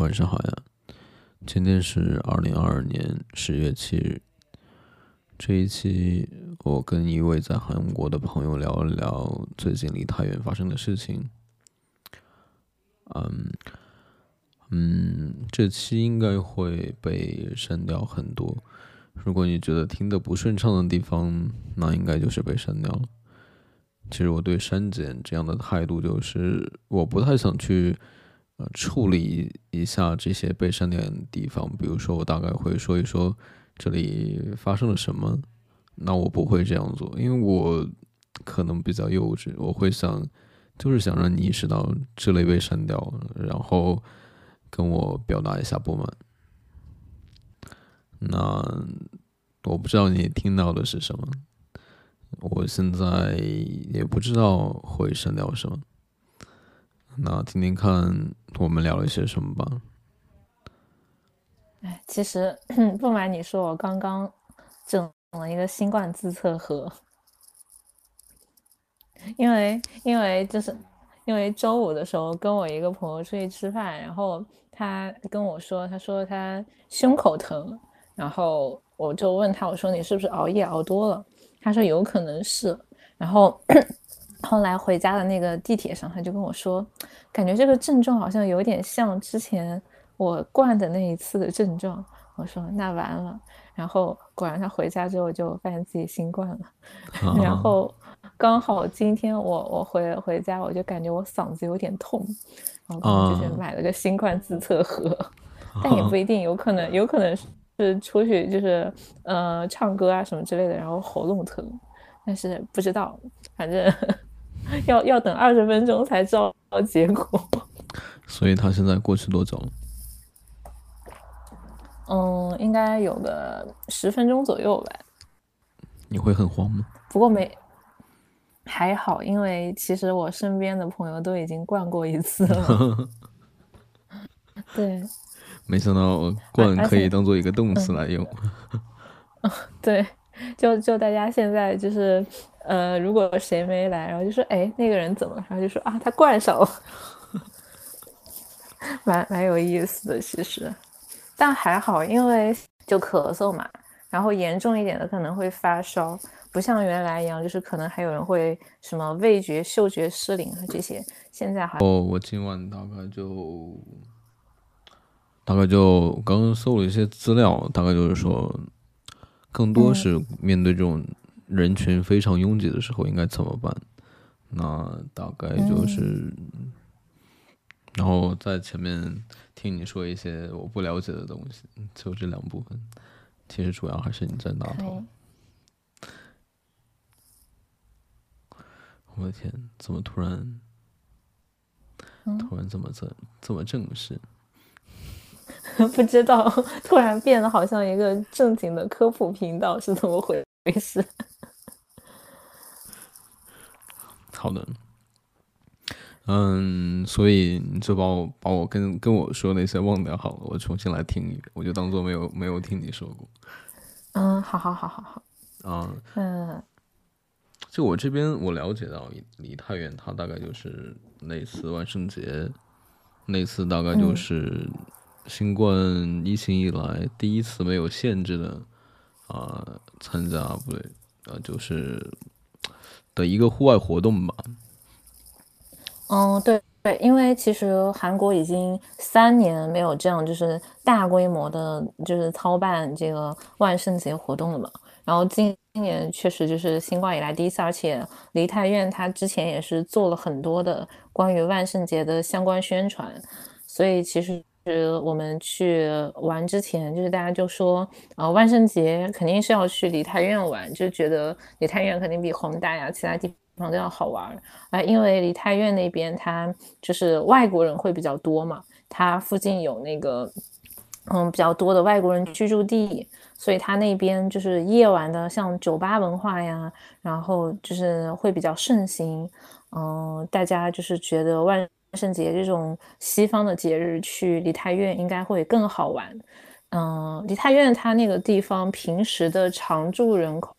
晚上好呀，今天是二零二二年十月七日。这一期我跟一位在韩国的朋友聊了聊最近离太原发生的事情。嗯嗯，这期应该会被删掉很多。如果你觉得听的不顺畅的地方，那应该就是被删掉了。其实我对删减这样的态度就是，我不太想去。处理一下这些被删掉的地方，比如说我大概会说一说这里发生了什么。那我不会这样做，因为我可能比较幼稚，我会想就是想让你意识到这类被删掉，然后跟我表达一下不满。那我不知道你听到的是什么，我现在也不知道会删掉什么。那听听看，我们聊了一些什么吧。哎，其实 不瞒你说，我刚刚整了一个新冠自测盒，因为因为就是因为周五的时候跟我一个朋友出去吃饭，然后他跟我说，他说他胸口疼，然后我就问他，我说你是不是熬夜熬多了？他说有可能是，然后。后来回家的那个地铁上，他就跟我说，感觉这个症状好像有点像之前我灌的那一次的症状。我说那完了，然后果然他回家之后就发现自己新冠了。然后刚好今天我我回回家，我就感觉我嗓子有点痛，然后就是买了个新冠自测盒，但也不一定，有可能有可能是出去就是呃唱歌啊什么之类的，然后喉咙疼，但是不知道，反正。要要等二十分钟才知道结果，所以他现在过去多久了？嗯，应该有个十分钟左右吧。你会很慌吗？不过没还好，因为其实我身边的朋友都已经灌过一次了。对，没想到灌可以当做一个动词来用。对，就就大家现在就是。呃，如果谁没来，然后就说，哎，那个人怎么？然后就说啊，他灌上了，蛮蛮有意思的，其实，但还好，因为就咳嗽嘛，然后严重一点的可能会发烧，不像原来一样，就是可能还有人会什么味觉、嗅觉失灵啊这些。现在还哦，我今晚大概就大概就刚刚搜了一些资料，大概就是说，更多是面对这种。人群非常拥挤的时候应该怎么办？那大概就是，然后在前面听你说一些我不了解的东西，就这两部分。其实主要还是你在拿头。我的天，怎么突然，突然这么这这么正式？不知道，突然变得好像一个正经的科普频道，是怎么回事？好的，嗯，所以你就把我把我跟跟我说那些忘掉好了，我重新来听一遍，我就当做没有没有听你说过。嗯，好好好好好。啊，嗯，就我这边我了解到离太远，它大概就是那次万圣节，那次大概就是新冠疫情以来第一次没有限制的啊参加，不对，啊，就是。的一个户外活动吧。嗯，对对，因为其实韩国已经三年没有这样就是大规模的，就是操办这个万圣节活动了嘛。然后今年确实就是新冠以来第一次，而且梨泰院他之前也是做了很多的关于万圣节的相关宣传，所以其实。是我们去玩之前，就是大家就说，呃，万圣节肯定是要去梨泰院玩，就觉得梨泰院肯定比宏大呀，其他地方都要好玩。啊，因为梨泰院那边它就是外国人会比较多嘛，它附近有那个，嗯，比较多的外国人居住地，所以它那边就是夜晚的像酒吧文化呀，然后就是会比较盛行。嗯，大家就是觉得万。万圣节这种西方的节日去梨泰院应该会更好玩。嗯，梨泰院它那个地方平时的常住人口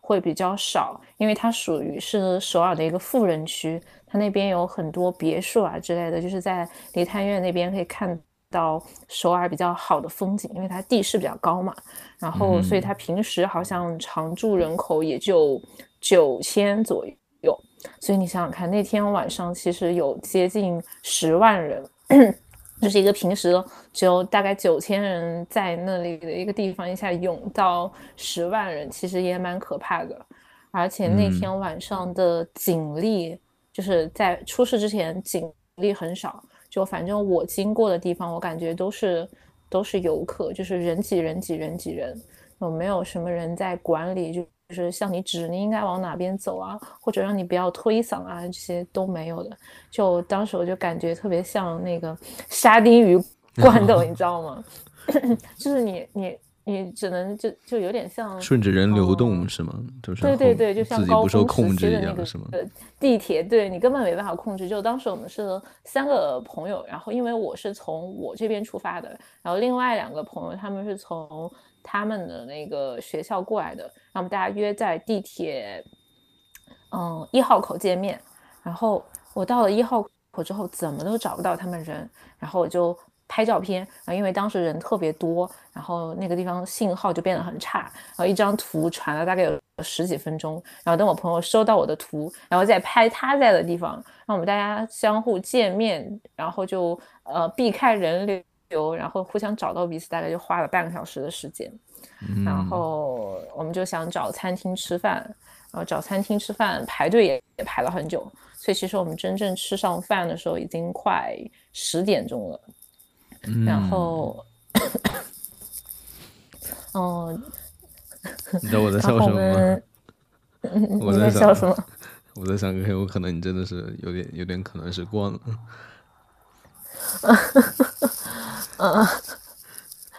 会比较少，因为它属于是首尔的一个富人区，它那边有很多别墅啊之类的，就是在梨泰院那边可以看到首尔比较好的风景，因为它地势比较高嘛。然后，所以它平时好像常住人口也就九千左右。所以你想想看，那天晚上其实有接近十万人，就是一个平时只有大概九千人在那里的一个地方，一下涌到十万人，其实也蛮可怕的。而且那天晚上的警力，就是在出事之前警力很少，就反正我经过的地方，我感觉都是都是游客，就是人挤人挤人挤人，有没有什么人在管理？就就是向你指你应该往哪边走啊，或者让你不要推搡啊，这些都没有的。就当时我就感觉特别像那个沙丁鱼 罐头，你知道吗？就是你你。你只能就就有点像顺着人流动是吗？就是对对对，就像高峰控制的那个是吗？地铁对你根本没办法控制。就当时我们是三个朋友，然后因为我是从我这边出发的，然后另外两个朋友他们是从他们的那个学校过来的，然后我们大家约在地铁嗯一号口见面。然后我到了一号口之后，怎么都找不到他们人，然后我就。拍照片，然后因为当时人特别多，然后那个地方信号就变得很差，然后一张图传了大概有十几分钟，然后等我朋友收到我的图，然后再拍他在的地方，让我们大家相互见面，然后就呃避开人流，然后互相找到彼此，大概就花了半个小时的时间，然后我们就想找餐厅吃饭，然后找餐厅吃饭排队也也排了很久，所以其实我们真正吃上饭的时候已经快十点钟了。然后，哦，你知道我在笑什么吗？我在笑什么？我在想，有可能你真的是有点，有点可能是惯了。嗯，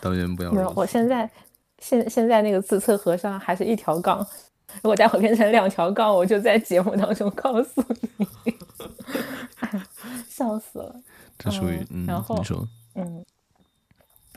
导演不要。没有，我现在现现在那个自测盒上还是一条杠，如果待会变成两条杠，我就在节目当中告诉你。笑死了。这属于嗯，你说。嗯，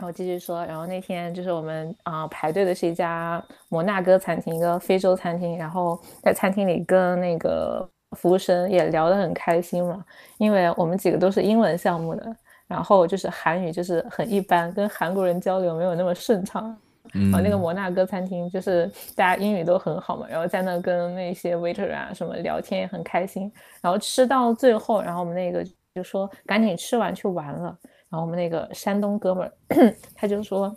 我继续说，然后那天就是我们啊排队的是一家摩纳哥餐厅，一个非洲餐厅，然后在餐厅里跟那个服务生也聊得很开心嘛，因为我们几个都是英文项目的，然后就是韩语就是很一般，跟韩国人交流没有那么顺畅。然后那个摩纳哥餐厅就是大家英语都很好嘛，然后在那跟那些 waiter 啊什么聊天也很开心，然后吃到最后，然后我们那个就说赶紧吃完去玩了。然后我们那个山东哥们儿，他就说：“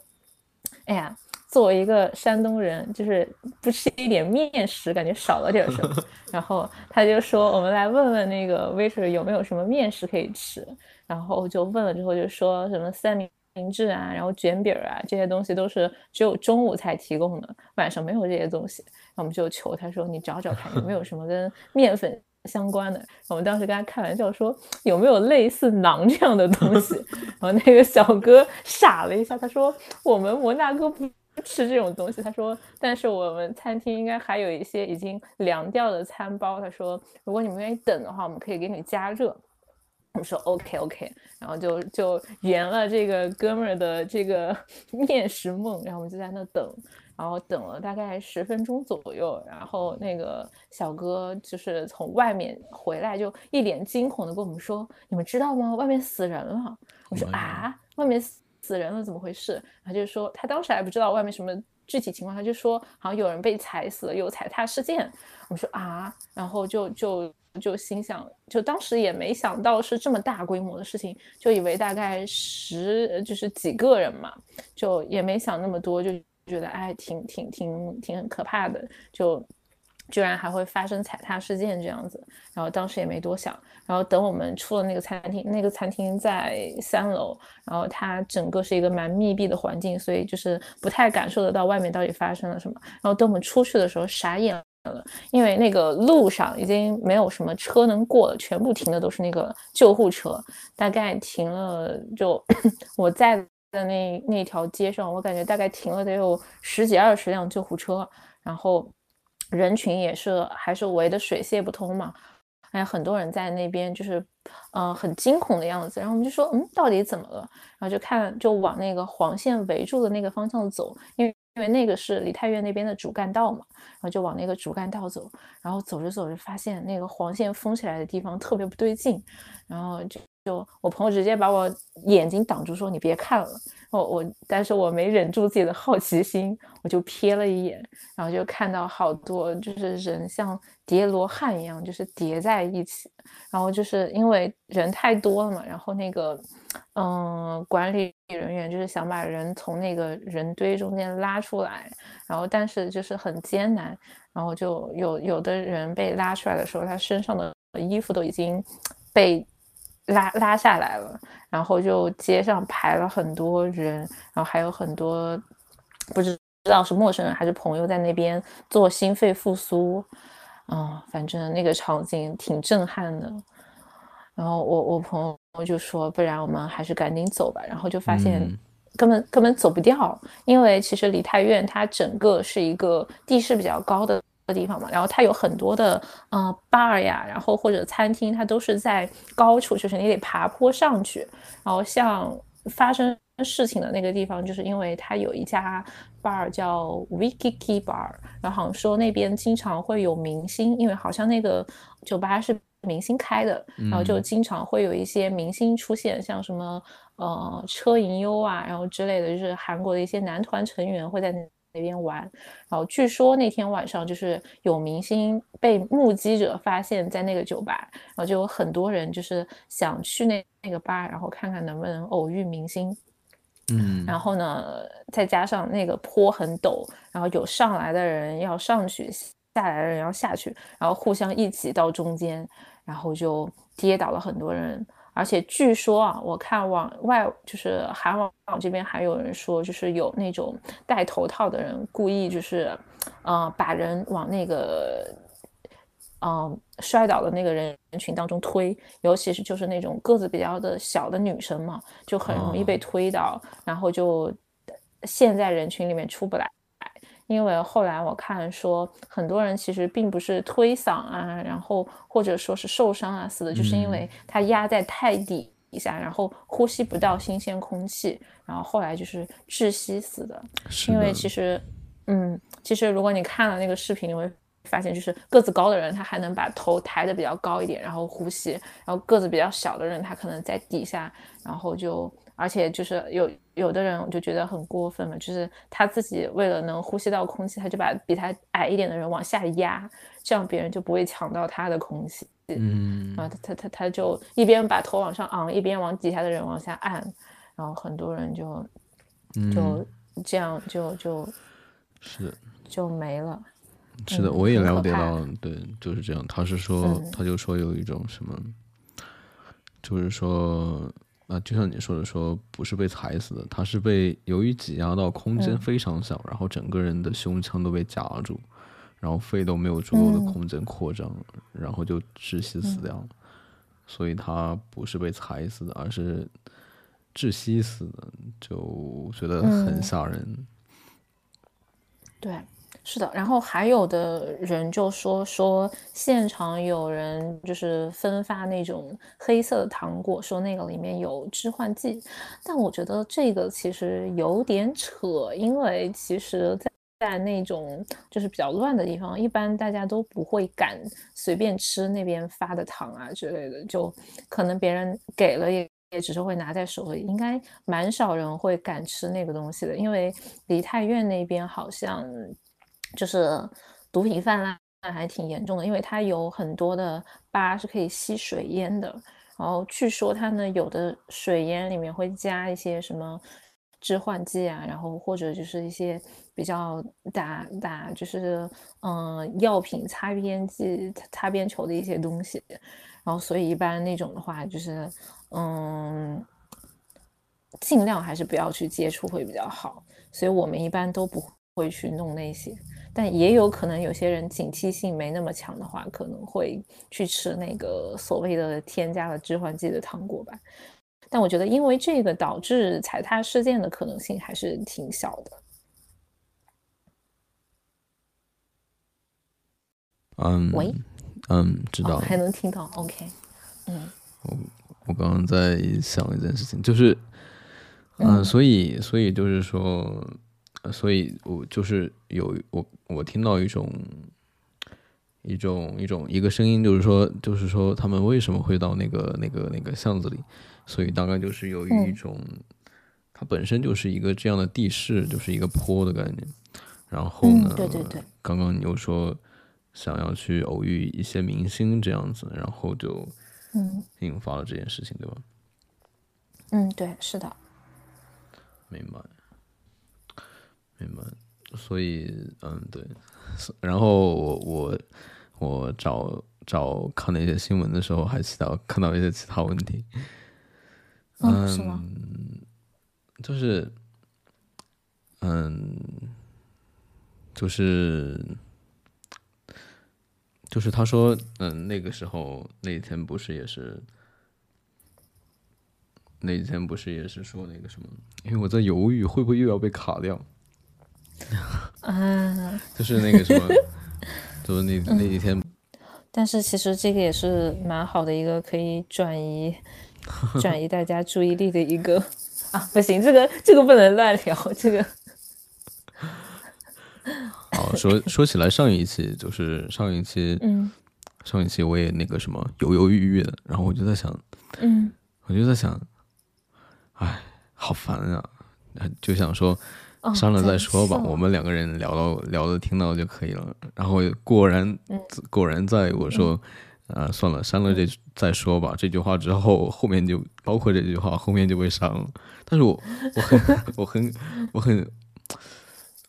哎呀，作为一个山东人，就是不吃一点面食，感觉少了点什么。”然后他就说：“我们来问问那个 waiter 有没有什么面食可以吃。”然后就问了之后就说什么三明治啊，然后卷饼啊这些东西都是只有中午才提供的，晚上没有这些东西。那我们就求他说：“你找找看有没有什么跟面粉。”相关的，我们当时跟他开玩笑说有没有类似馕这样的东西，然后那个小哥傻了一下，他说我们摩纳哥不吃这种东西，他说但是我们餐厅应该还有一些已经凉掉的餐包，他说如果你们愿意等的话，我们可以给你加热。我们说 OK OK，然后就就圆了这个哥们儿的这个 面食梦，然后我们就在那等。然后等了大概十分钟左右，然后那个小哥就是从外面回来，就一脸惊恐的跟我们说：“你们知道吗？外面死人了！”我说：“啊，外面死死人了，怎么回事？”他就说他当时还不知道外面什么具体情况，他就说好像有人被踩死了，有踩踏事件。我说：“啊！”然后就就就心想，就当时也没想到是这么大规模的事情，就以为大概十就是几个人嘛，就也没想那么多，就。觉得哎，挺挺挺挺可怕的，就居然还会发生踩踏事件这样子，然后当时也没多想，然后等我们出了那个餐厅，那个餐厅在三楼，然后它整个是一个蛮密闭的环境，所以就是不太感受得到外面到底发生了什么。然后等我们出去的时候，傻眼了，因为那个路上已经没有什么车能过了，全部停的都是那个救护车，大概停了就 我在。的那那条街上，我感觉大概停了得有十几二十辆救护车，然后人群也是还是围得水泄不通嘛，哎，很多人在那边就是，呃，很惊恐的样子。然后我们就说，嗯，到底怎么了？然后就看就往那个黄线围住的那个方向走，因为因为那个是梨泰院那边的主干道嘛，然后就往那个主干道走，然后走着走着发现那个黄线封起来的地方特别不对劲，然后就就我朋友直接把我眼睛挡住，说你别看了。我我，但是我没忍住自己的好奇心，我就瞥了一眼，然后就看到好多就是人像叠罗汉一样，就是叠在一起。然后就是因为人太多了嘛，然后那个嗯，管理人员就是想把人从那个人堆中间拉出来，然后但是就是很艰难。然后就有有的人被拉出来的时候，他身上的衣服都已经被。拉拉下来了，然后就街上排了很多人，然后还有很多不知知道是陌生人还是朋友在那边做心肺复苏，嗯，反正那个场景挺震撼的。然后我我朋友就说，不然我们还是赶紧走吧。然后就发现根本根本走不掉，因为其实梨泰院它整个是一个地势比较高的。的地方嘛，然后它有很多的呃 bar 呀，然后或者餐厅，它都是在高处，就是你得爬坡上去。然后像发生事情的那个地方，就是因为它有一家 bar 叫 Wikiki Bar，然后好像说那边经常会有明星，因为好像那个酒吧是明星开的，然后就经常会有一些明星出现，像什么呃车银优啊，然后之类的，就是韩国的一些男团成员会在那。边玩，然后据说那天晚上就是有明星被目击者发现，在那个酒吧，然后就有很多人就是想去那那个吧，然后看看能不能偶遇明星。嗯，然后呢，再加上那个坡很陡，然后有上来的人要上去，下来的人要下去，然后互相一起到中间，然后就跌倒了很多人。而且据说啊，我看网外就是韩网这边还有人说，就是有那种戴头套的人故意就是，呃，把人往那个，嗯，摔倒的那个人群当中推，尤其是就是那种个子比较的小的女生嘛，就很容易被推倒，然后就陷在人群里面出不来。因为后来我看说，很多人其实并不是推搡啊，然后或者说是受伤啊死的，就是因为他压在太底下，然后呼吸不到新鲜空气，然后后来就是窒息死的。因为其实，嗯，其实如果你看了那个视频，你会发现，就是个子高的人他还能把头抬得比较高一点，然后呼吸，然后个子比较小的人他可能在底下，然后就。而且就是有有的人，我就觉得很过分嘛，就是他自己为了能呼吸到空气，他就把比他矮一点的人往下压，这样别人就不会抢到他的空气。嗯，啊，他他他他就一边把头往上昂，一边往底下的人往下按，然后很多人就就这样就就，是就没了。是的，我也了解到，对，就是这样。他是说，他就说有一种什么，就是说。啊，就像你说的，说不是被踩死的，他是被由于挤压到空间非常小，然后整个人的胸腔都被夹住，然后肺都没有足够的空间扩张，然后就窒息死掉了。所以他不是被踩死的，而是窒息死的，就觉得很吓人。对。是的，然后还有的人就说说现场有人就是分发那种黑色的糖果，说那个里面有致幻剂，但我觉得这个其实有点扯，因为其实，在在那种就是比较乱的地方，一般大家都不会敢随便吃那边发的糖啊之类的，就可能别人给了也也只是会拿在手里，应该蛮少人会敢吃那个东西的，因为梨泰院那边好像。就是毒品泛滥还挺严重的，因为它有很多的吧是可以吸水烟的，然后据说它呢有的水烟里面会加一些什么致幻剂啊，然后或者就是一些比较打打就是嗯药品擦边剂擦边球的一些东西，然后所以一般那种的话就是嗯尽量还是不要去接触会比较好，所以我们一般都不会去弄那些。但也有可能有些人警惕性没那么强的话，可能会去吃那个所谓的添加了致幻剂的糖果吧。但我觉得，因为这个导致踩踏事件的可能性还是挺小的。嗯，喂，嗯，知道，还能听到，OK，嗯，我我刚刚在想一件事情，就是，嗯，所以，所以就是说。所以，我就是有我，我听到一种一种一种一个声音，就是说就是说他们为什么会到那个那个那个巷子里，所以大概就是由于一种，它本身就是一个这样的地势，就是一个坡的概念。然后呢，对对对，刚刚你又说想要去偶遇一些明星这样子，然后就嗯引发了这件事情，对吧？嗯，对，是的。明白，明白。所以，嗯，对。然后我我我找找看那些新闻的时候，还其他看到一些其他问题。嗯？就是，嗯，就是就是他说，嗯，那个时候那天不是也是。那一天不是也是说那个什么？因为我在犹豫会不会又要被卡掉。啊，就是那个什么，就是那那几天。但是其实这个也是蛮好的一个可以转移 转移大家注意力的一个啊，不行，这个这个不能乱聊，这个。好，说说起来，上一期就是上一期，嗯，上一期我也那个什么犹犹豫豫的，然后我就在想，嗯，我就在想。哎，好烦啊！就想说，删了再说吧。我们两个人聊到聊的听到就可以了。然后果然，果然在我说，啊，算了，删了这再说吧。这句话之后，后面就包括这句话后面就被删了。但是我我很 我很我很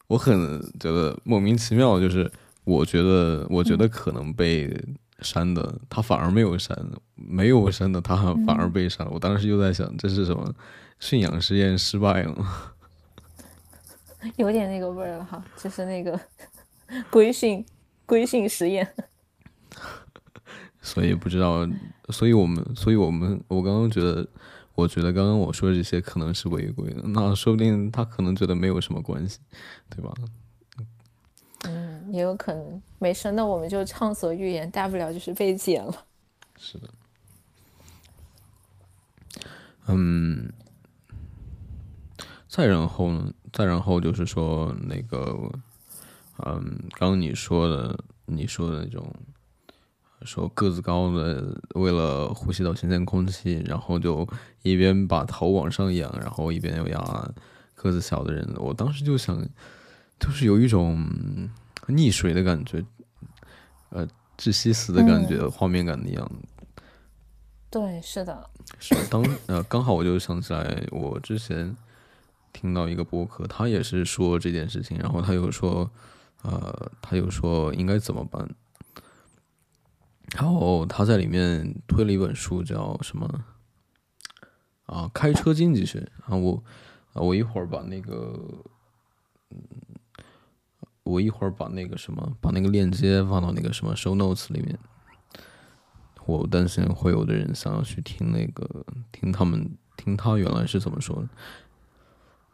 我很觉得莫名其妙，就是我觉得我觉得可能被删的，他反而没有删；没有删的，他反而被删了。我当时就在想，这是什么？驯养实验失败了，有点那个味儿了哈，就是那个 规训规训实验。所以不知道，所以我们，所以我们，我刚刚觉得，我觉得刚刚我说的这些可能是违规的，那说不定他可能觉得没有什么关系，对吧？嗯，也有可能。没事，那我们就畅所欲言，大不了就是被剪了。是的。嗯。再然后呢？再然后就是说那个，嗯，刚刚你说的，你说的那种，说个子高的为了呼吸到新鲜空气，然后就一边把头往上仰，然后一边又压个子小的人。我当时就想，就是有一种溺水的感觉，呃，窒息死的感觉，画面感的样子。对，是的。是当呃，刚好我就想起来，我之前。听到一个播客，他也是说这件事情，然后他又说，呃，他又说应该怎么办，然后他在里面推了一本书，叫什么？啊，开车经济学。啊，我啊，我一会儿把那个，嗯，我一会儿把那个什么，把那个链接放到那个什么 show notes 里面。我担心会有的人想要去听那个，听他们听他原来是怎么说的。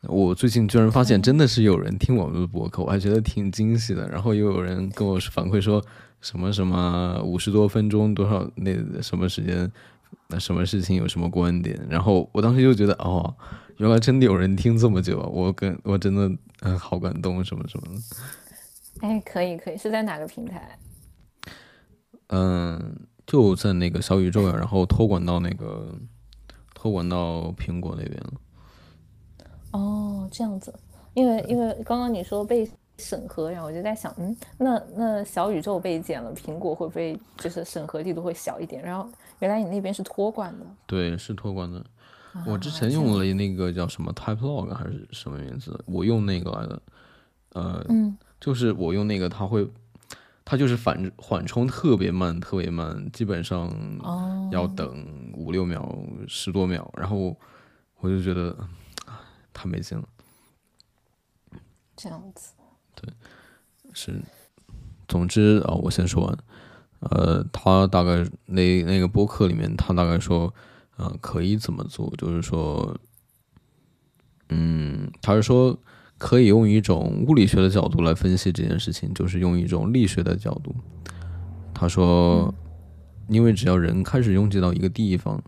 我最近居然发现真的是有人听我们的博客，我还觉得挺惊喜的。然后又有人跟我反馈说什么什么五十多分钟多少那什么时间，那什么事情有什么观点。然后我当时就觉得哦，原来真的有人听这么久，我跟我真的嗯好感动什么什么的。哎，可以可以，是在哪个平台？嗯，就在那个小宇宙呀，然后托管到那个托管到苹果那边了。哦，这样子，因为因为刚刚你说被审核，然后我就在想，嗯，那那小宇宙被剪了，苹果会不会就是审核力度会小一点？然后原来你那边是托管的，对，是托管的。我之前用了那个叫什么 TypeLog 还是什么名字，我用那个来的，呃，嗯，就是我用那个，它会，它就是反缓冲特别慢，特别慢，基本上要等五六秒、十多秒，然后我就觉得。太没劲了，这样子，对，是，总之啊，我先说完，呃，他大概那那个播客里面，他大概说，啊，可以怎么做，就是说，嗯，他是说可以用一种物理学的角度来分析这件事情，就是用一种力学的角度。他说，因为只要人开始拥挤到一个地方。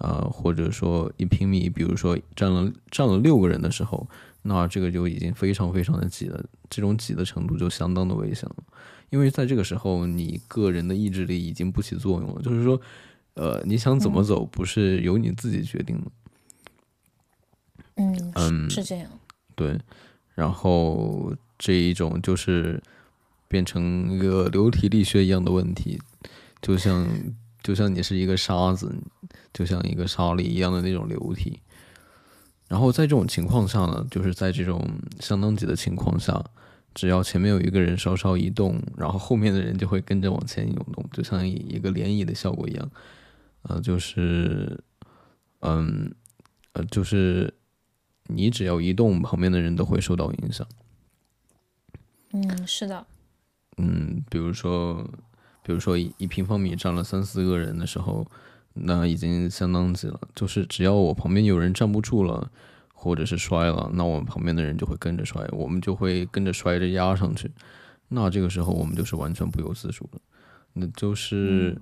啊，或者说一平米，比如说站了站了六个人的时候，那这个就已经非常非常的挤了，这种挤的程度就相当的危险了，因为在这个时候，你个人的意志力已经不起作用了，就是说，呃，你想怎么走，不是由你自己决定的。嗯嗯，是这样。对，然后这一种就是变成一个流体力学一样的问题，就像就像你是一个沙子，就像一个沙粒一样的那种流体。然后在这种情况下呢，就是在这种相当级的情况下，只要前面有一个人稍稍移动，然后后面的人就会跟着往前涌动，就像一个涟漪的效果一样。呃，就是，嗯，呃，就是你只要移动，旁边的人都会受到影响。嗯，是的。嗯，比如说，比如说一一平方米站了三四个人的时候。那已经相当挤了，就是只要我旁边有人站不住了，或者是摔了，那我们旁边的人就会跟着摔，我们就会跟着摔着压上去。那这个时候我们就是完全不由自主的，那就是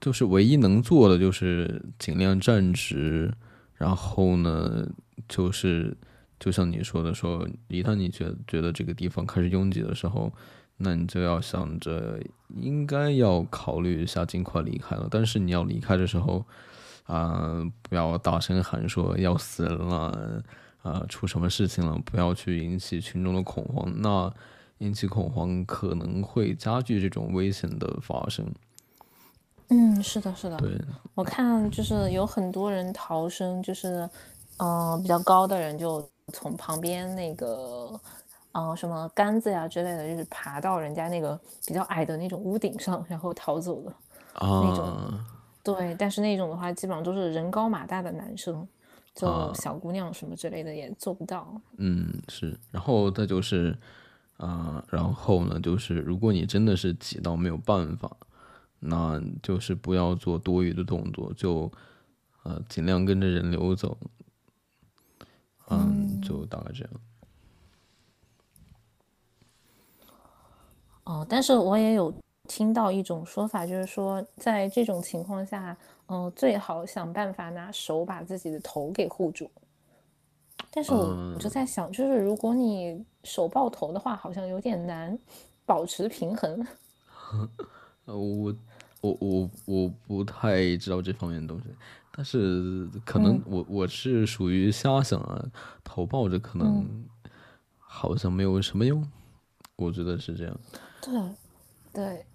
就是唯一能做的就是尽量站直，然后呢，就是就像你说的，说一旦你觉觉得这个地方开始拥挤的时候。那你就要想着，应该要考虑一下尽快离开了。但是你要离开的时候，啊，不要大声喊说要死人了，啊，出什么事情了？不要去引起群众的恐慌。那引起恐慌可能会加剧这种危险的发生。嗯，是的，是的。对，我看就是有很多人逃生，就是，嗯，比较高的人就从旁边那个。啊，什么杆子呀之类的，就是爬到人家那个比较矮的那种屋顶上，然后逃走的那种。对，但是那种的话，基本上都是人高马大的男生，就小姑娘什么之类的也做不到。嗯，是。然后再就是，啊，然后呢，就是如果你真的是挤到没有办法，那就是不要做多余的动作，就呃尽量跟着人流走。嗯，就大概这样。哦，但是我也有听到一种说法，就是说在这种情况下，嗯，最好想办法拿手把自己的头给护住。但是我就在想，就是如果你手抱头的话，好像有点难保持平衡。呃，我我我我不太知道这方面的东西，但是可能我我是属于瞎想啊，头抱着可能好像没有什么用，我觉得是这样。对，对，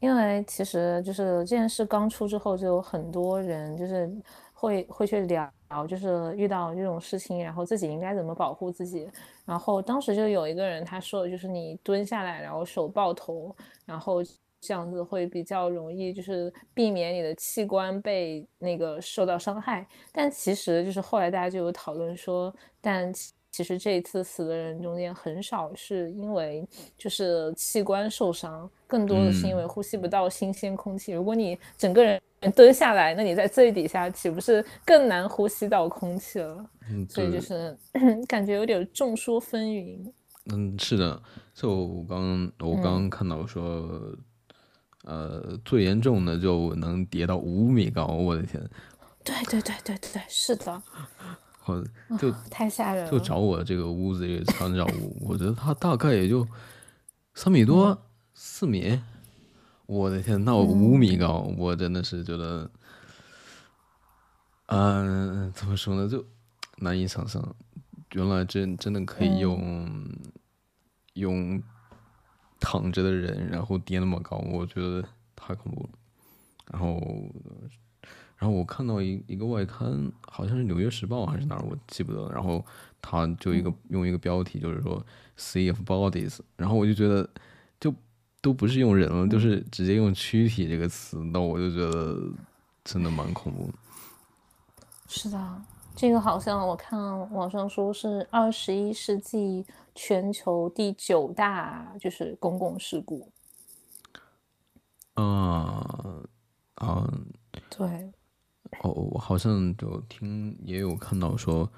因为其实就是这件事刚出之后，就有很多人就是会会去聊，就是遇到这种事情，然后自己应该怎么保护自己。然后当时就有一个人他说的就是你蹲下来，然后手抱头，然后这样子会比较容易，就是避免你的器官被那个受到伤害。但其实就是后来大家就有讨论说，但。其实这一次死的人中间很少是因为就是器官受伤，更多的是因为呼吸不到新鲜空气。如果你整个人蹲下来，那你在最底下岂不是更难呼吸到空气了？所以就是 感觉有点众说纷纭。嗯，是的，就我刚我刚刚看到说，呃，最严重的就能跌到五米高，我的天！对对对对对，是的。就太吓人了！就找我这个屋子这个参照物，我觉得他大概也就三米多、四米。我的天，那我五米高，我真的是觉得，嗯，怎么说呢，就难以想象，原来真真的可以用用躺着的人，然后跌那么高，我觉得太恐怖了。然后。然后我看到一一个外刊，好像是《纽约时报》还是哪儿，我记不得了。然后他就一个用一个标题，就是说 “sea of bodies”。然后我就觉得，就都不是用人了，就是直接用躯体这个词，那我就觉得真的蛮恐怖。是的，这个好像我看网上说是二十一世纪全球第九大就是公共事故。嗯嗯，对。哦，我好像就听也有看到说，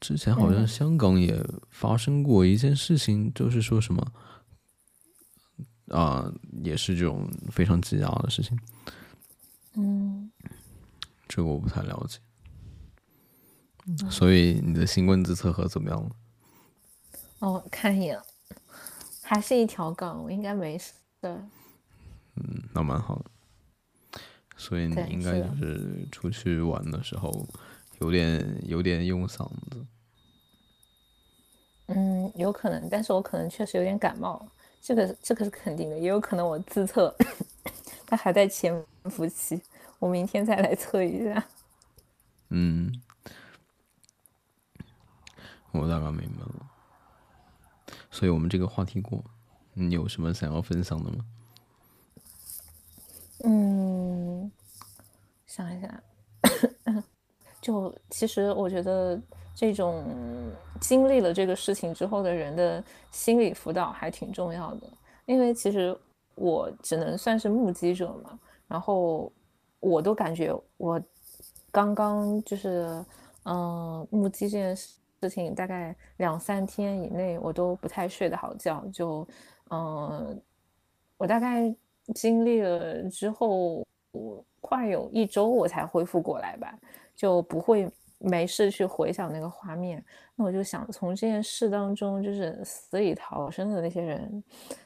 之前好像香港也发生过一件事情，就是说什么啊，也是这种非常挤压的事情。嗯，这个我不太了解。所以你的新冠自测盒怎么样了？哦，看一眼，还是一条杠，我应该没事。嗯，那蛮好的。所以你应该就是出去玩的时候，有点有点用嗓子。嗯，有可能，但是我可能确实有点感冒，这个这个是肯定的，也有可能我自测，它还在潜伏期，我明天再来测一下。嗯，我大概明白了。所以我们这个话题过，你有什么想要分享的吗？嗯，想一下，就其实我觉得这种经历了这个事情之后的人的心理辅导还挺重要的，因为其实我只能算是目击者嘛，然后我都感觉我刚刚就是嗯目击这件事情，大概两三天以内我都不太睡得好觉，就嗯我大概。经历了之后，我快有一周我才恢复过来吧，就不会没事去回想那个画面。那我就想从这件事当中，就是死里逃生的那些人，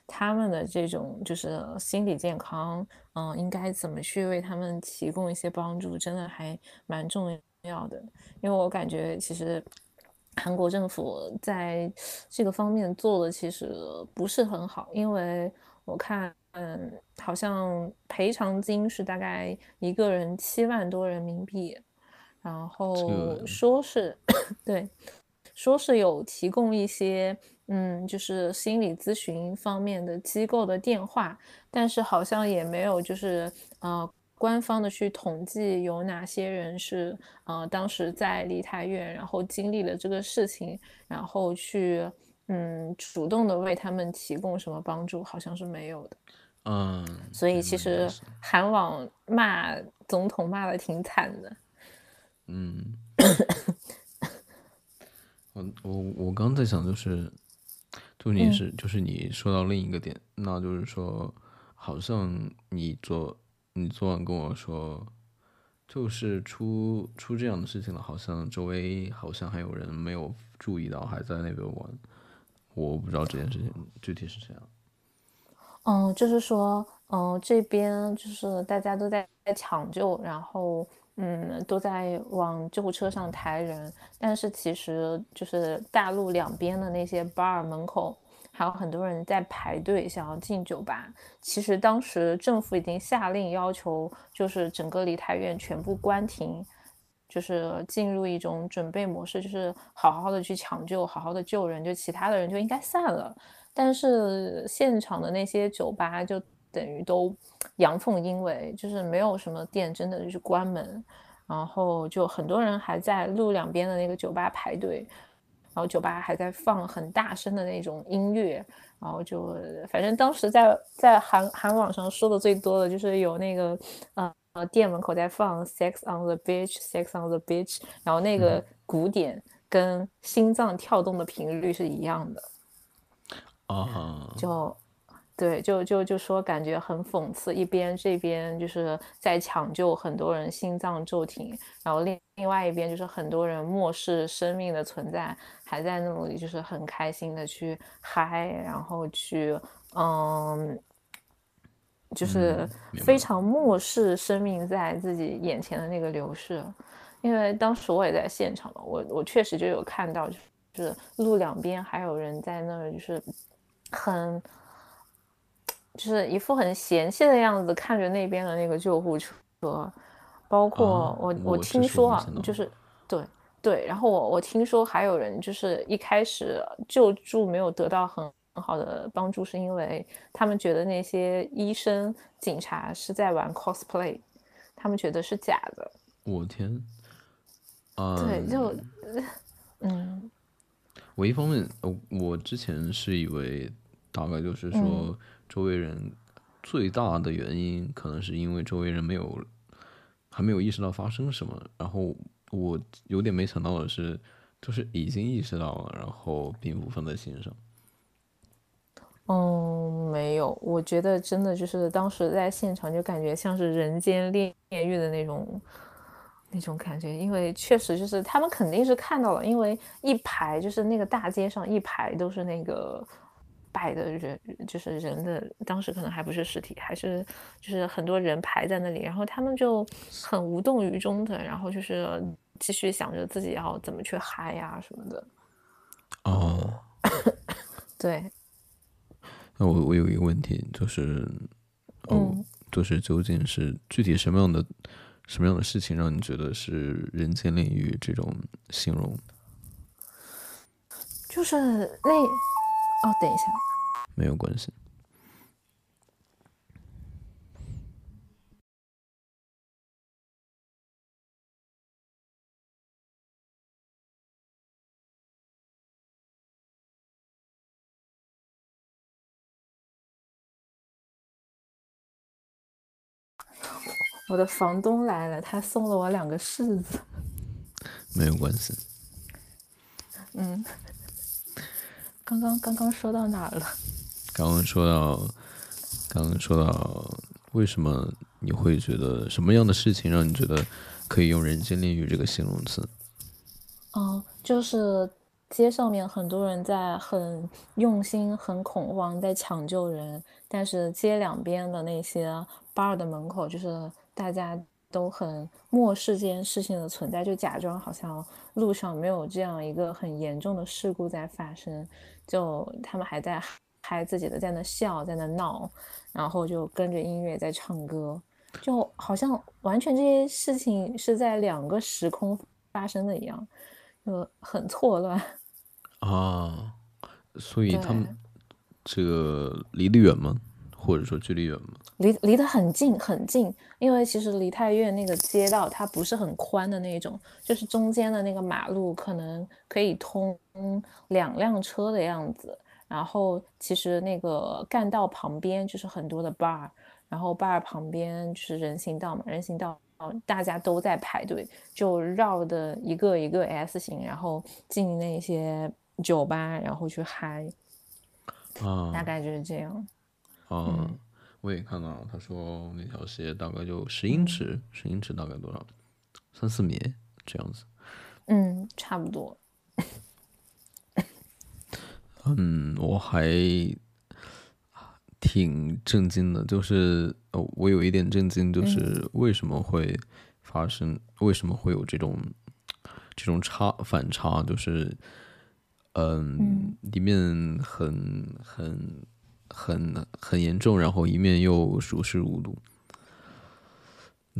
他们的这种就是心理健康，嗯，应该怎么去为他们提供一些帮助，真的还蛮重要的。因为我感觉其实韩国政府在这个方面做的其实不是很好，因为我看。嗯，好像赔偿金是大概一个人七万多人民币，然后说是 对，说是有提供一些嗯，就是心理咨询方面的机构的电话，但是好像也没有就是呃官方的去统计有哪些人是呃当时在梨泰院，然后经历了这个事情，然后去嗯主动的为他们提供什么帮助，好像是没有的。嗯，所以其实韩网骂总统骂的挺惨的。嗯，我我我刚在想，就是，就你是就是你说到另一个点，那就是说，好像你昨你昨晚跟我说，就是出出这样的事情了，好像周围好像还有人没有注意到，还在那边玩。我不知道这件事情具体是谁样。嗯，就是说，嗯，这边就是大家都在抢救，然后，嗯，都在往救护车上抬人，但是其实就是大陆两边的那些 bar 门口还有很多人在排队想要进酒吧。其实当时政府已经下令要求，就是整个梨泰院全部关停，就是进入一种准备模式，就是好好的去抢救，好好的救人，就其他的人就应该散了。但是现场的那些酒吧就等于都阳奉阴违，就是没有什么店真的就是关门，然后就很多人还在路两边的那个酒吧排队，然后酒吧还在放很大声的那种音乐，然后就反正当时在在韩韩网上说的最多的就是有那个呃呃店门口在放 Sex on the Beach，Sex on the Beach，然后那个鼓点跟心脏跳动的频率是一样的。啊，就，对，就就就说感觉很讽刺，一边这边就是在抢救很多人心脏骤停，然后另另外一边就是很多人漠视生命的存在，还在那里就是很开心的去嗨，然后去嗯，就是非常漠视生命在自己眼前的那个流逝。因为当时我也在现场嘛，我我确实就有看到，就是路两边还有人在那儿就是。很，就是一副很嫌弃的样子，看着那边的那个救护车，包括我，我听说啊，就是对对，然后我我听说还有人就是一开始救助没有得到很很好的帮助，是因为他们觉得那些医生、警察是在玩 cosplay，他们觉得是假的。我天，啊对，就嗯。我一方面，我我之前是以为，大概就是说，周围人最大的原因，可能是因为周围人没有还没有意识到发生什么。然后我有点没想到的是，就是已经意识到了，然后并不放在心上。嗯，没有，我觉得真的就是当时在现场就感觉像是人间炼狱的那种那种感觉，因为确实就是他们肯定是看到了，因为一排就是那个大街上一排都是那个摆的人，就是人的，当时可能还不是尸体，还是就是很多人排在那里，然后他们就很无动于衷的，然后就是继续想着自己要怎么去嗨呀什么的。哦，对。那我我有一个问题，就是，哦，就是究竟是具体什么样的？什么样的事情让你觉得是人间炼狱这种形容？就是那哦，等一下，没有关系。我的房东来了，他送了我两个柿子。没有关系。嗯，刚刚刚刚说到哪儿了？刚刚说到，刚刚说到，为什么你会觉得什么样的事情让你觉得可以用“人间炼狱”这个形容词？嗯，就是街上面很多人在很用心、很恐慌，在抢救人，但是街两边的那些 bar 的门口就是。大家都很漠视这件事情的存在，就假装好像路上没有这样一个很严重的事故在发生，就他们还在嗨自己的，在那笑，在那闹，然后就跟着音乐在唱歌，就好像完全这些事情是在两个时空发生的一样，就很错乱啊。所以他们这个离得远吗？或者说距离远吗？离离得很近很近，因为其实梨泰院那个街道它不是很宽的那种，就是中间的那个马路可能可以通两辆车的样子。然后其实那个干道旁边就是很多的 bar，然后 bar 旁边就是人行道嘛，人行道大家都在排队，就绕的一个一个 S 型，然后进那些酒吧，然后去嗨，啊，大概就是这样。啊，我也看到他说那条鞋大概就十英尺，十英尺大概多少？三四米这样子。嗯，差不多。嗯，我还挺震惊的，就是我有一点震惊，就是为什么会发生？为什么会有这种这种差反差？就是嗯，里面很很。很很严重，然后一面又熟视无睹。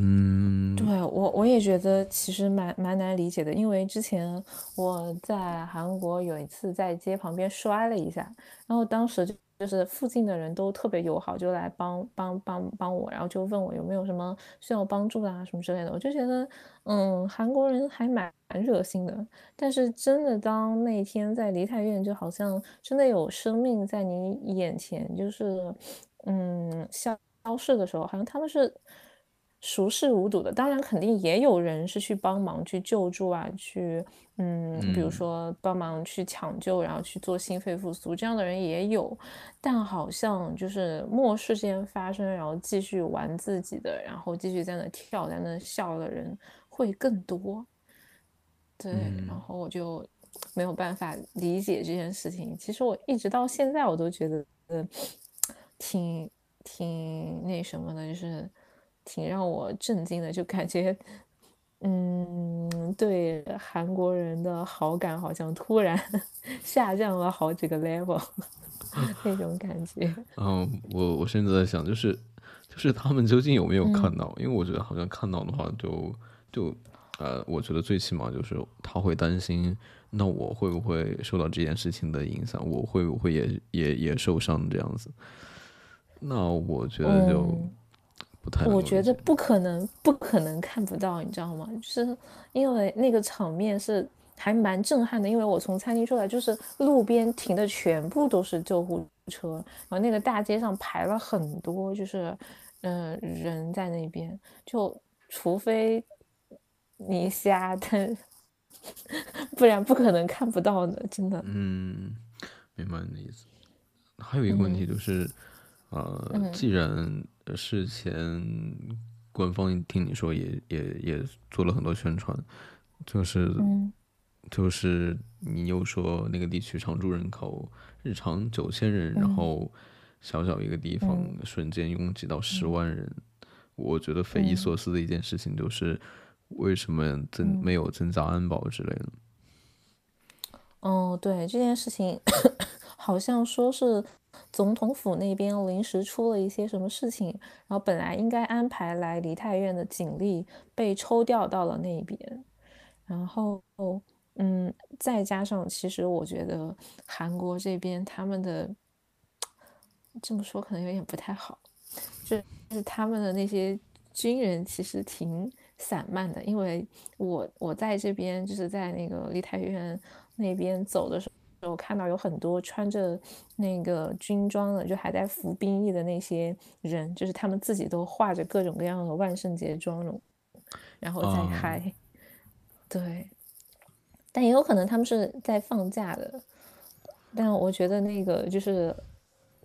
嗯，对我我也觉得其实蛮蛮难理解的，因为之前我在韩国有一次在街旁边摔了一下，然后当时就就。是附近的人都特别友好，就来帮帮帮帮我，然后就问我有没有什么需要帮助的啊什么之类的。我就觉得，嗯，韩国人还蛮热心的。但是真的，当那天在梨泰院，就好像真的有生命在你眼前，就是嗯消消逝的时候，好像他们是。熟视无睹的，当然肯定也有人是去帮忙去救助啊，去嗯，比如说帮忙去抢救，然后去做心肺复苏，这样的人也有，但好像就是漠视这件发生，然后继续玩自己的，然后继续在那跳，在那笑的人会更多。对，然后我就没有办法理解这件事情。其实我一直到现在我都觉得挺挺那什么的，就是。挺让我震惊的，就感觉，嗯，对韩国人的好感好像突然 下降了好几个 level，那种感觉。嗯，我我现在在想，就是就是他们究竟有没有看到？因为我觉得好像看到的话，就就呃，我觉得最起码就是他会担心，那我会不会受到这件事情的影响？我会不会也也也受伤这样子？那我觉得就。我觉得不可能，不可能看不到，你知道吗？就是因为那个场面是还蛮震撼的，因为我从餐厅出来，就是路边停的全部都是救护车，然后那个大街上排了很多，就是嗯人在那边，就除非你瞎，但 不然不可能看不到的，真的。嗯，明白你的意思。还有一个问题就是，呃，既然。事前官方听你说也也也做了很多宣传，就是就是你又说那个地区常住人口日常九千人，然后小小一个地方瞬间拥挤到十万人，我觉得匪夷所思的一件事情就是为什么增没有增加安保之类的。哦，对这件事情，好像说是总统府那边临时出了一些什么事情，然后本来应该安排来梨泰院的警力被抽调到了那边，然后，嗯，再加上其实我觉得韩国这边他们的这么说可能有点不太好，就是他们的那些军人其实挺散漫的，因为我我在这边就是在那个梨泰院。那边走的时候候，看到有很多穿着那个军装的，就还在服兵役的那些人，就是他们自己都画着各种各样的万圣节妆容，然后在嗨。对，但也有可能他们是在放假的。但我觉得那个就是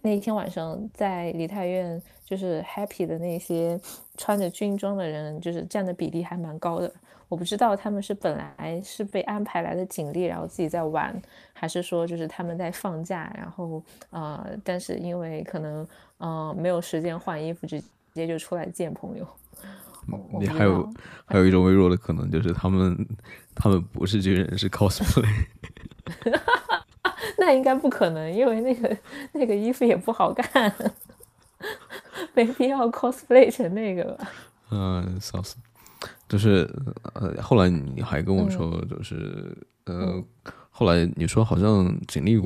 那一天晚上在梨泰院就是 happy 的那些穿着军装的人，就是占的比例还蛮高的。我不知道他们是本来是被安排来的警力，然后自己在玩，还是说就是他们在放假，然后呃，但是因为可能呃没有时间换衣服，直接就出来见朋友。你还有还有一种微弱的可能，就是他们他们不是军人，是 cosplay。那应该不可能，因为那个那个衣服也不好看，没必要 cosplay 成那个吧。嗯，笑死。就是呃，后来你还跟我说，就是呃，后来你说好像警力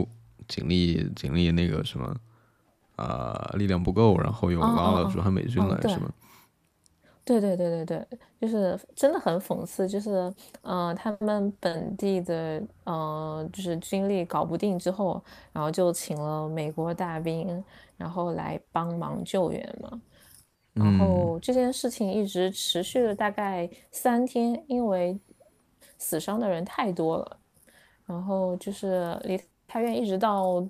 警力警力那个什么啊，力量不够，然后又拉了驻韩美军来，是吗？对对对对对，就是真的很讽刺，就是呃，他们本地的呃，就是军力搞不定之后，然后就请了美国大兵，然后来帮忙救援嘛。然后这件事情一直持续了大概三天，因为死伤的人太多了。然后就是离太院一直到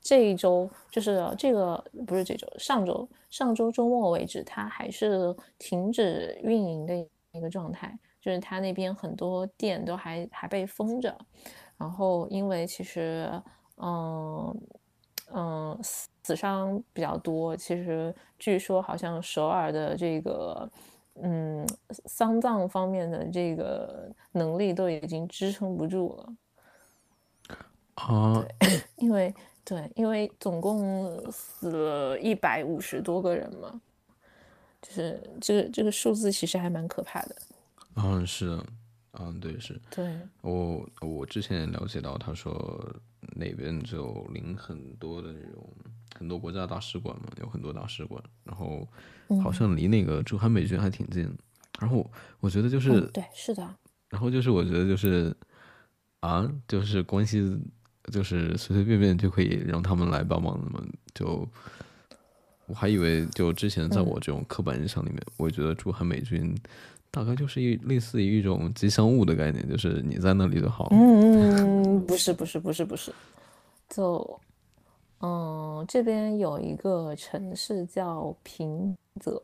这一周，就是这个不是这周，上周上周周末为止，它还是停止运营的一个状态，就是它那边很多店都还还被封着。然后因为其实，嗯嗯。死伤比较多，其实据说好像首尔的这个，嗯，丧葬方面的这个能力都已经支撑不住了。啊，对，因为对，因为总共死了一百五十多个人嘛，就是这个这个数字其实还蛮可怕的。嗯，是，嗯，对，是。对，我我之前了解到，他说那边就领很多的那种。很多国家大使馆嘛，有很多大使馆，然后好像离那个驻韩美军还挺近。然后我觉得就是对，是的。然后就是我觉得就是啊，就是关系就是随随便便就可以让他们来帮忙的嘛。就我还以为就之前在我这种刻板印象里面，我觉得驻韩美军大概就是一类似于一种吉祥物的概念，就是你在那里就好。嗯，不是不是不是不是，就。嗯，这边有一个城市叫平泽，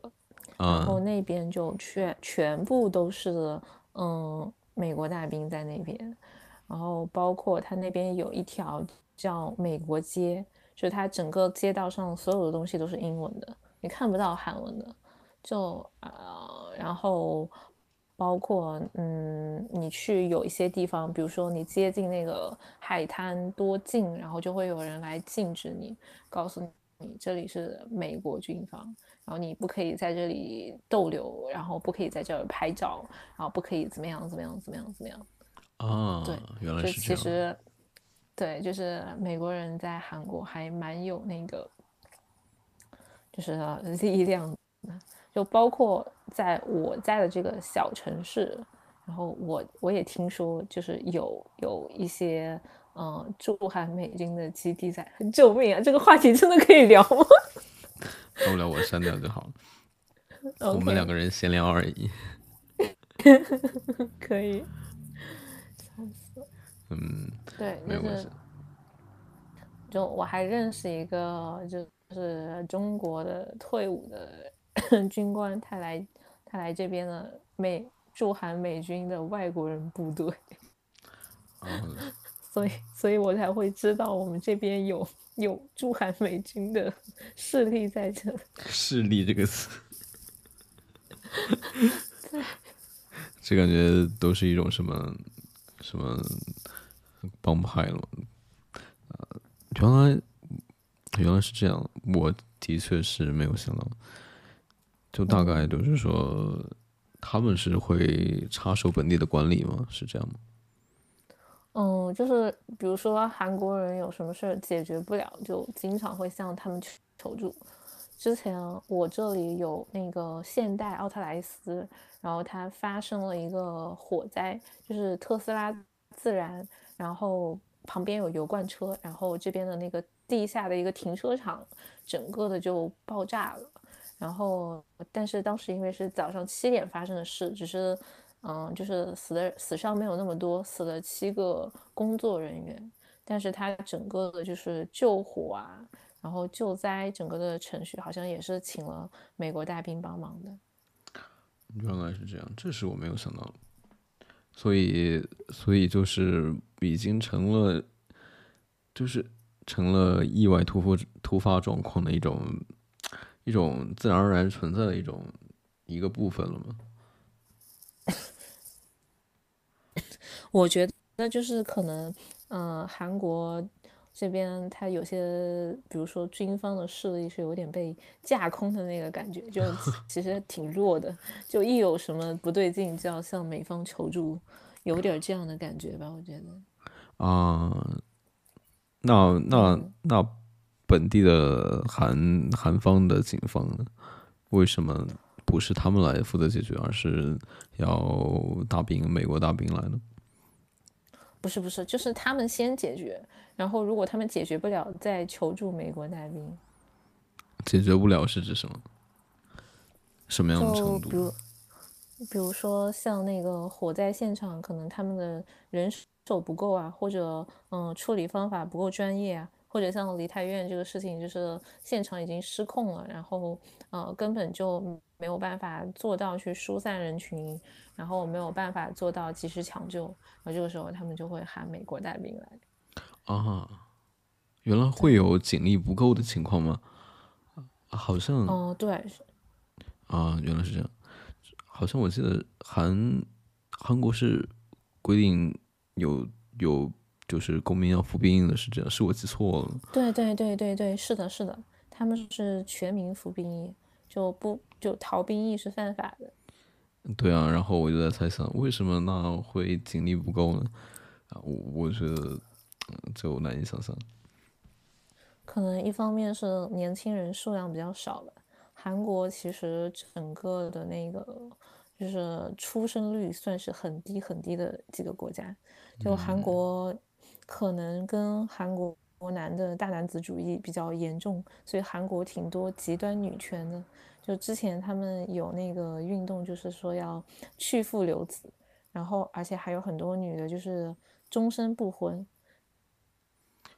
然后那边就全全部都是嗯美国大兵在那边，然后包括他那边有一条叫美国街，就是它整个街道上所有的东西都是英文的，你看不到韩文的，就呃然后。包括嗯，你去有一些地方，比如说你接近那个海滩多近，然后就会有人来禁止你，告诉你这里是美国军方，然后你不可以在这里逗留，然后不可以在这儿拍照，然后不可以怎么样怎么样怎么样怎么样。啊，对，原来是这样。其实，对，就是美国人在韩国还蛮有那个，就是力量的。就包括在我在的这个小城市，然后我我也听说，就是有有一些嗯驻韩美军的基地在。救命啊！这个话题真的可以聊吗？受不了，我删掉就好了。我们两个人闲聊而已。可以。嗯，对，没有关系。就我还认识一个，就是中国的退伍的。军官他来他来这边的美驻韩美军的外国人部队，所以所以我才会知道我们这边有有驻韩美军的势力在这。势力这个词，这感觉都是一种什么什么帮派了？呃，原来原来是这样，我的确是没有想到。就大概就是说，他们是会插手本地的管理吗？是这样吗？嗯，就是比如说韩国人有什么事儿解决不了，就经常会向他们求助。之前我这里有那个现代奥特莱斯，然后它发生了一个火灾，就是特斯拉自燃，然后旁边有油罐车，然后这边的那个地下的一个停车场，整个的就爆炸了。然后，但是当时因为是早上七点发生的事，只是，嗯，就是死的死伤没有那么多，死了七个工作人员。但是他整个的就是救火啊，然后救灾整个的程序好像也是请了美国大兵帮忙的。原来是这样，这是我没有想到。所以，所以就是已经成了，就是成了意外突发突发状况的一种。一种自然而然存在的一种一个部分了吗？我觉得就是可能，嗯，韩国这边它有些，比如说军方的势力是有点被架空的那个感觉，就其 实挺弱的，就一有什么不对劲就要向美方求助，有点这样的感觉吧？我觉得。啊，那那那。本地的韩韩方的警方呢？为什么不是他们来负责解决，而是要大兵美国大兵来呢？不是不是，就是他们先解决，然后如果他们解决不了，再求助美国大兵。解决不了是指什么？什么样的程度？比如，比如说像那个火灾现场，可能他们的人手不够啊，或者嗯，处理方法不够专业啊。或者像梨泰院这个事情，就是现场已经失控了，然后呃根本就没有办法做到去疏散人群，然后没有办法做到及时抢救，然后这个时候他们就会喊美国带兵来。啊，原来会有警力不够的情况吗？好像哦对，啊原来是这样，好像我记得韩韩国是规定有有。就是公民要服兵役的是这样，是我记错了。对对对对对，是的，是的，他们是全民服兵役，就不就逃兵役是犯法的。对啊，然后我就在猜想，为什么那会警力不够呢？啊，我我觉得就难以想象。可能一方面是年轻人数量比较少吧。韩国其实整个的那个就是出生率算是很低很低的几个国家，就韩国。可能跟韩国男的大男子主义比较严重，所以韩国挺多极端女权的。就之前他们有那个运动，就是说要去父留子，然后而且还有很多女的，就是终身不婚。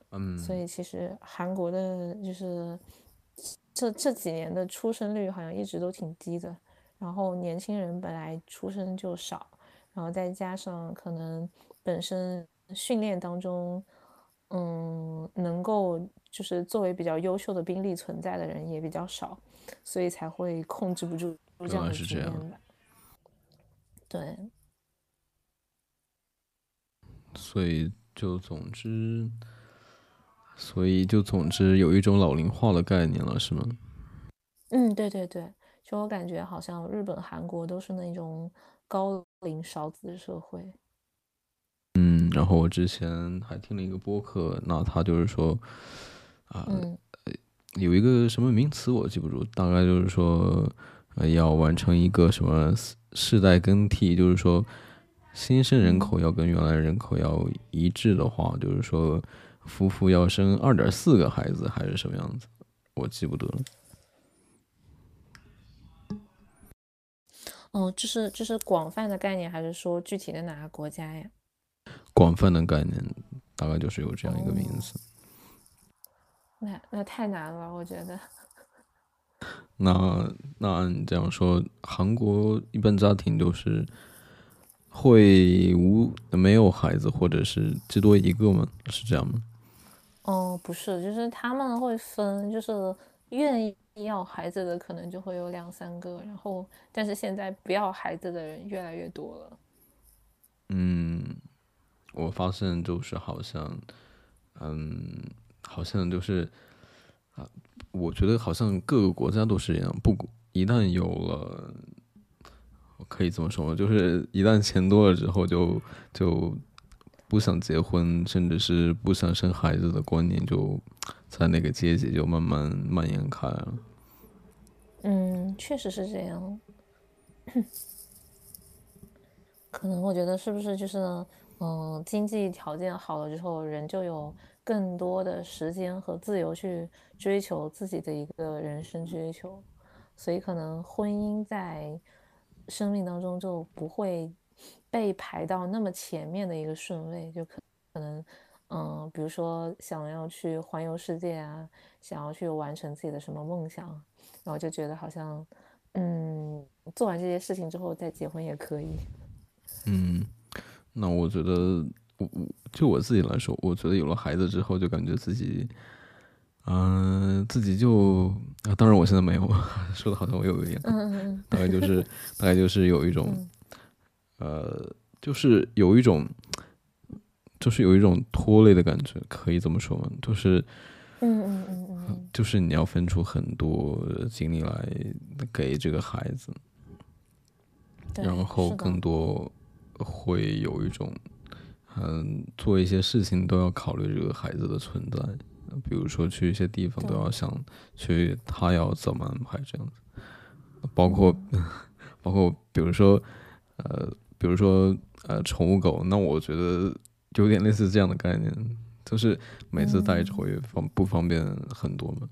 嗯，所以其实韩国的就是这这几年的出生率好像一直都挺低的，然后年轻人本来出生就少，然后再加上可能本身。训练当中，嗯，能够就是作为比较优秀的兵力存在的人也比较少，所以才会控制不住这样的局面吧。对。所以就总之，所以就总之有一种老龄化的概念了，是吗？嗯，对对对，就我感觉好像日本、韩国都是那种高龄少子社会。嗯，然后我之前还听了一个播客，那他就是说，啊，有一个什么名词我记不住，大概就是说，呃，要完成一个什么世代更替，就是说，新生人口要跟原来人口要一致的话，就是说，夫妇要生二点四个孩子还是什么样子，我记不得了。哦，这是这是广泛的概念，还是说具体的哪个国家呀？广泛的概念大概就是有这样一个名字。那那太难了，我觉得。那那按你这样说，韩国一般家庭都是会无没有孩子，或者是最多一个吗？是这样吗？哦，不是，就是他们会分，就是愿意要孩子的可能就会有两三个，然后但是现在不要孩子的人越来越多了。嗯，我发现就是好像，嗯，好像就是啊，我觉得好像各个国家都是一样，不一旦有了，可以这么说？就是一旦钱多了之后，就就不想结婚，甚至是不想生孩子的观念，就在那个阶级就慢慢蔓延开了。嗯，确实是这样。可能我觉得是不是就是，嗯，经济条件好了之后，人就有更多的时间和自由去追求自己的一个人生追求，所以可能婚姻在生命当中就不会被排到那么前面的一个顺位，就可可能，嗯，比如说想要去环游世界啊，想要去完成自己的什么梦想，然后就觉得好像，嗯，做完这些事情之后再结婚也可以。嗯，那我觉得，我我就我自己来说，我觉得有了孩子之后，就感觉自己，嗯，自己就啊，当然我现在没有，说的好像我有一点，大概就是 大概就是有一种，呃，就是有一种，就是有一种拖累的感觉，可以这么说吗？就是，嗯嗯嗯嗯，就是你要分出很多精力来给这个孩子，然后更多。会有一种，嗯，做一些事情都要考虑这个孩子的存在，比如说去一些地方都要想去他要怎么安排这样子，包括 包括比如说呃，比如说呃，宠物狗，那我觉得有点类似这样的概念，就是每次带着会方不方便很多嘛。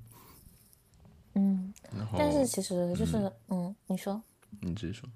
嗯，但是其实就是嗯，你说，你直接说。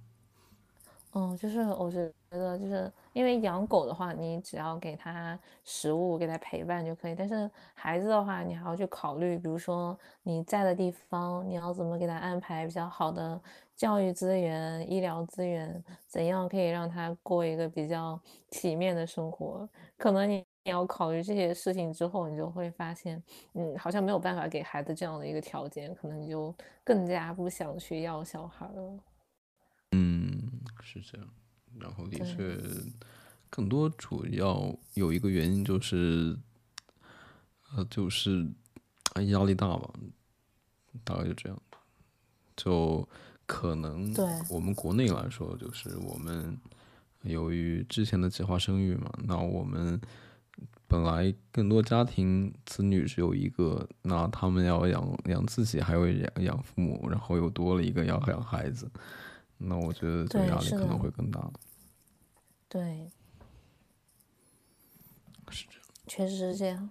嗯，就是我觉得，就是因为养狗的话，你只要给它食物，给它陪伴就可以。但是孩子的话，你还要去考虑，比如说你在的地方，你要怎么给他安排比较好的教育资源、医疗资源，怎样可以让他过一个比较体面的生活？可能你你要考虑这些事情之后，你就会发现，嗯，好像没有办法给孩子这样的一个条件，可能你就更加不想去要小孩了。嗯，是这样。然后的确，更多主要有一个原因就是，呃，就是压力大吧，大概就这样。就可能我们国内来说，就是我们由于之前的计划生育嘛，那我们本来更多家庭子女只有一个，那他们要养养自己，还要养养父母，然后又多了一个要养孩子。那我觉得这个压力可能会更大。对，是这样。确实是这样。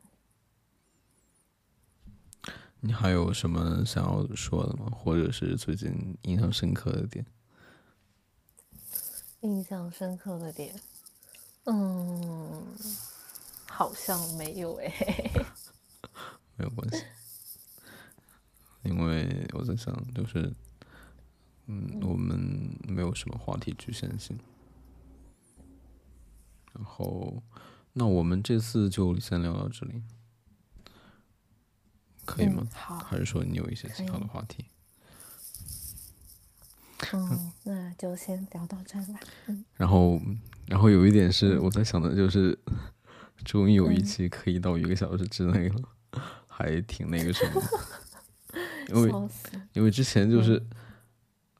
你还有什么想要说的吗？或者是最近印象深刻的点？印象深刻的点，嗯，好像没有哎。没有关系，因为我在想，就是。嗯，我们没有什么话题局限性。然后，那我们这次就先聊到这里，可以吗？好。还是说你有一些其他的话题？嗯，那就先聊到这吧。嗯。然后，然后有一点是我在想的，就是 终于有一期可以到一个小时之内了，还挺那个什么。因为，因为之前就是。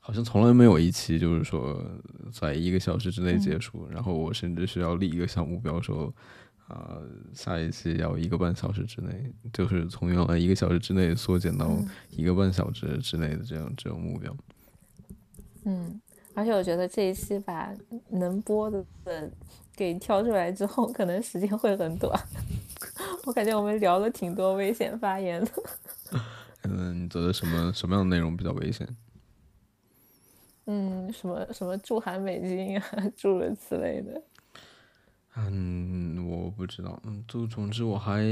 好像从来没有一期就是说在一个小时之内结束，然后我甚至需要立一个小目标，说啊下一期要一个半小时之内，就是从原来一个小时之内缩减到一个半小时之内的这样这种目标。嗯，而且我觉得这一期把能播的给挑出来之后，可能时间会很短。我感觉我们聊了挺多危险发言的。嗯，你觉得什么什么样的内容比较危险？嗯，什么什么驻韩美军啊，诸如此类的。嗯，我不知道。嗯，就总之我还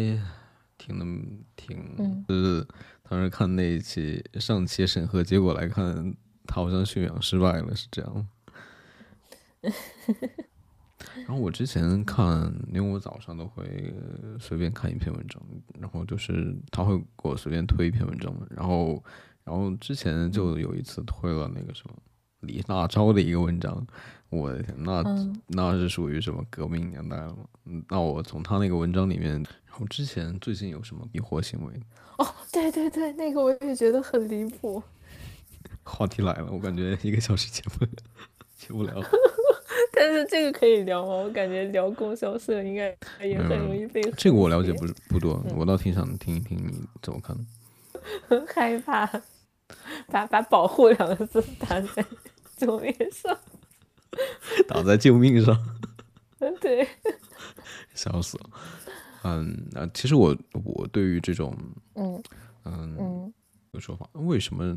挺能挺，嗯就是当时看那一期上期审核结果来看，他好像驯养失败了，是这样。然后我之前看，因为我早上都会随便看一篇文章，然后就是他会给我随便推一篇文章嘛，然后然后之前就有一次推了那个什么李大钊的一个文章，我的天，那、嗯那是属于什么革命年代了吗？嗯那我从他那个文章里面，然后之前最近有什么迷惑行为？哦，对对对，那个我也觉得很离谱。话题来了，我感觉一个小时结不结不了。但是这个可以聊吗？我感觉聊供销社应该也很容易被这个我了解不是不多，我倒挺想听一听你怎么看。很害怕，把把保护两个字打在桌面上。打在救命上，对，笑死了。嗯，啊，其实我我对于这种嗯嗯嗯的说法，为什么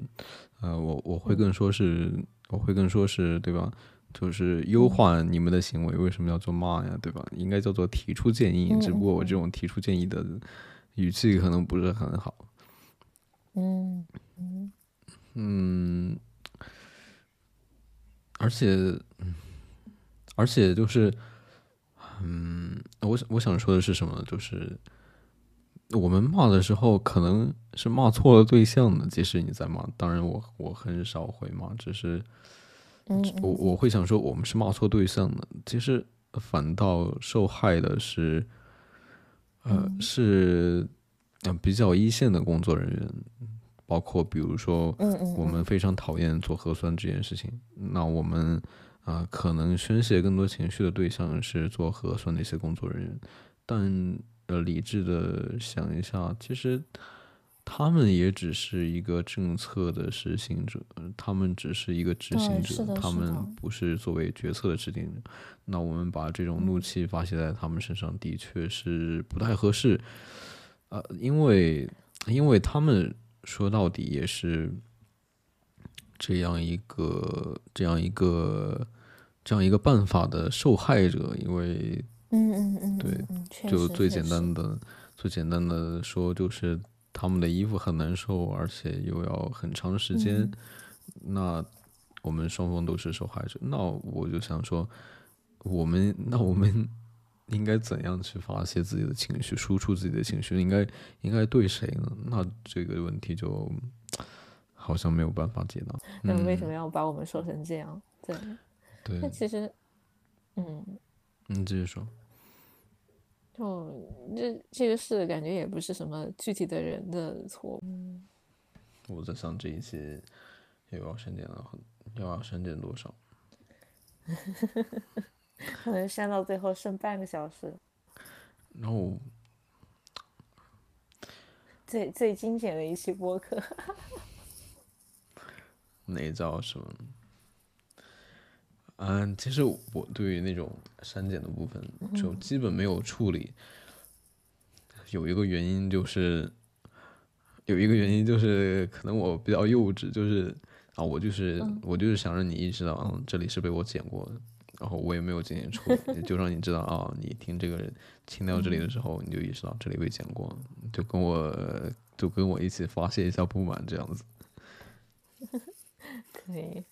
呃，我我会更说是，我会更说是对吧？就是优化你们的行为，为什么要做骂呀？对吧？应该叫做提出建议，只不过我这种提出建议的语气可能不是很好。嗯嗯，而且，嗯而且就是，嗯，我想我想说的是什么呢？就是我们骂的时候，可能是骂错了对象的。即使你在骂，当然我我很少会骂，只是嗯我我会想说，我们是骂错对象的。其实反倒受害的是，呃，是呃比较一线的工作人员，包括比如说，我们非常讨厌做核酸这件事情，那我们啊、呃可能宣泄更多情绪的对象是做核酸的一些工作人员，但呃，理智的想一下，其实他们也只是一个政策的实行者，呃他们只是一个执行者，他们不是作为决策的制定者。那我们把这种怒气发泄在他们身上，的确是不太合适。呃，因为因为他们说到底也是这样一个这样一个这样一个办法的受害者，因为嗯嗯嗯，对就最简单的最简单的说，就是他们的衣服很难受，而且又要很长时间。嗯那我们双方都是受害者，那我就想说，我们那我们应该怎样去发泄自己的情绪，输出自己的情绪？应该应该对谁呢？那这个问题就好像没有办法解答。那为什么要把我们说成这样？对，对那，其实，嗯，你继续说。就这这个事感觉也不是什么具体的人的错误。我在想这一期又要删减了很，又要删减多少？可能删到最后剩半个小时，然后最最精简的一期播客。那叫什么？嗯，其实我对于那种删减的部分就基本没有处理。有一个原因就是，有一个原因就是可能我比较幼稚，就是啊，我就是、我就是想让你意识到，嗯，这里是被我剪过的，然后我也没有进行处理，就让你知道啊，你听这个人听到这里的时候，你就意识到这里被剪过，就跟我就跟我一起发泄一下不满这样子。可以，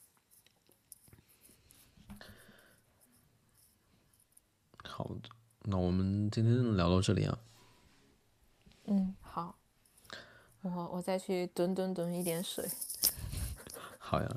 好的，那我们今天聊到这里啊。嗯，好，我我再去蹲蹲蹲一点水。好呀，